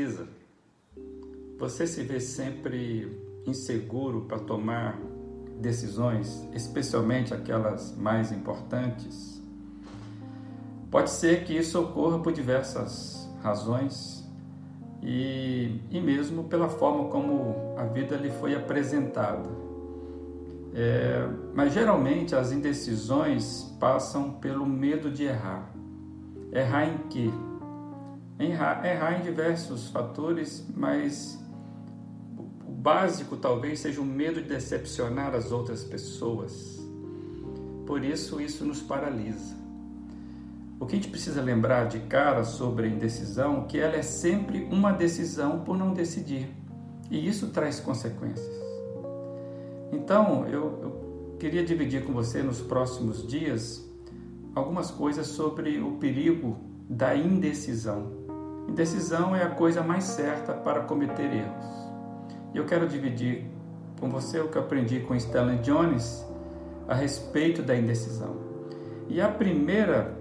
Indecisa? Você se vê sempre inseguro para tomar decisões, especialmente aquelas mais importantes? Pode ser que isso ocorra por diversas razões e, e mesmo pela forma como a vida lhe foi apresentada. É, mas geralmente as indecisões passam pelo medo de errar. Errar em quê? Errar, errar em diversos fatores, mas o básico talvez seja o medo de decepcionar as outras pessoas. Por isso, isso nos paralisa. O que a gente precisa lembrar de cara sobre a indecisão, que ela é sempre uma decisão por não decidir. E isso traz consequências. Então, eu, eu queria dividir com você nos próximos dias algumas coisas sobre o perigo da indecisão. Indecisão é a coisa mais certa para cometer erros. E eu quero dividir com você o que eu aprendi com Stanley Jones a respeito da indecisão. E a primeira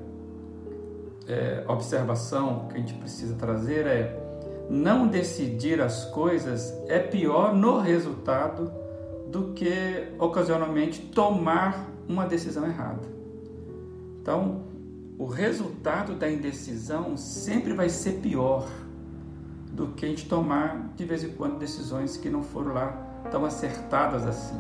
é, observação que a gente precisa trazer é: não decidir as coisas é pior no resultado do que ocasionalmente tomar uma decisão errada. Então, o resultado da indecisão sempre vai ser pior do que a gente tomar de vez em quando decisões que não foram lá tão acertadas assim.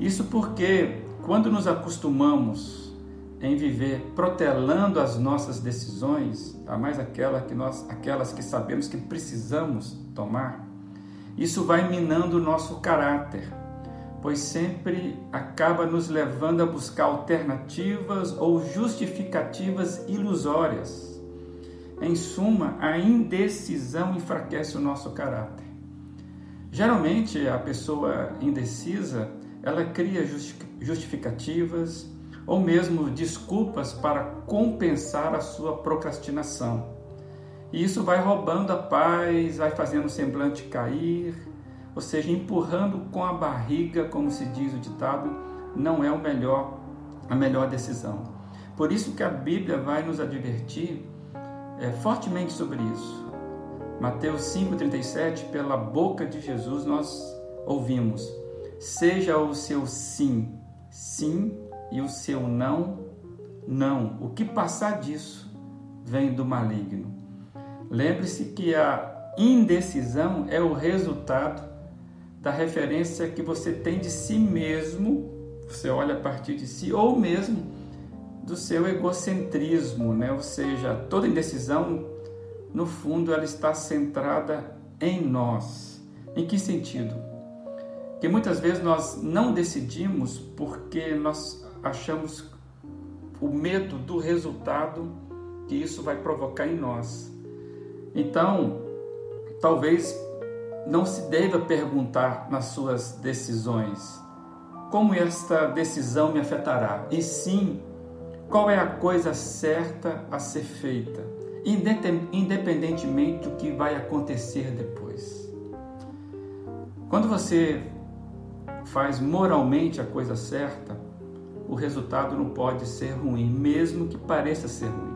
Isso porque quando nos acostumamos em viver protelando as nossas decisões, a mais aquela que nós, aquelas que sabemos que precisamos tomar, isso vai minando o nosso caráter, pois sempre acaba nos levando a buscar alternativas ou justificativas ilusórias. Em suma, a indecisão enfraquece o nosso caráter. Geralmente, a pessoa indecisa, ela cria justificativas ou mesmo desculpas para compensar a sua procrastinação. E isso vai roubando a paz, vai fazendo o semblante cair, ou seja, empurrando com a barriga, como se diz o ditado, não é o melhor, a melhor decisão. Por isso que a Bíblia vai nos advertir é, fortemente sobre isso. Mateus 5,37, pela boca de Jesus nós ouvimos: seja o seu sim, sim, e o seu não, não. O que passar disso vem do maligno. Lembre-se que a indecisão é o resultado da referência que você tem de si mesmo, você olha a partir de si, ou mesmo do seu egocentrismo, né? ou seja, toda indecisão, no fundo, ela está centrada em nós. Em que sentido? Que muitas vezes nós não decidimos porque nós achamos o medo do resultado que isso vai provocar em nós. Então, talvez não se deva perguntar nas suas decisões como esta decisão me afetará, e sim qual é a coisa certa a ser feita, independentemente do que vai acontecer depois. Quando você faz moralmente a coisa certa, o resultado não pode ser ruim, mesmo que pareça ser ruim.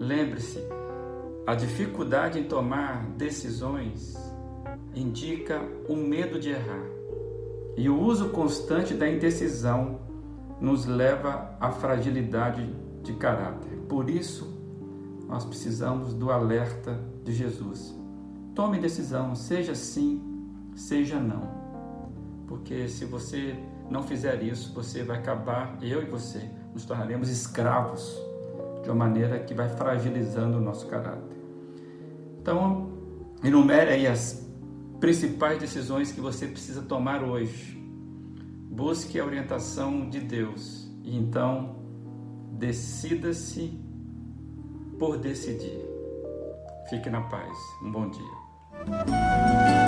Lembre-se, a dificuldade em tomar decisões indica o medo de errar. E o uso constante da indecisão nos leva à fragilidade de caráter. Por isso, nós precisamos do alerta de Jesus. Tome decisão, seja sim, seja não. Porque se você não fizer isso, você vai acabar, eu e você, nos tornaremos escravos de uma maneira que vai fragilizando o nosso caráter. Então, enumere aí as principais decisões que você precisa tomar hoje. Busque a orientação de Deus e então decida-se por decidir. Fique na paz. Um bom dia.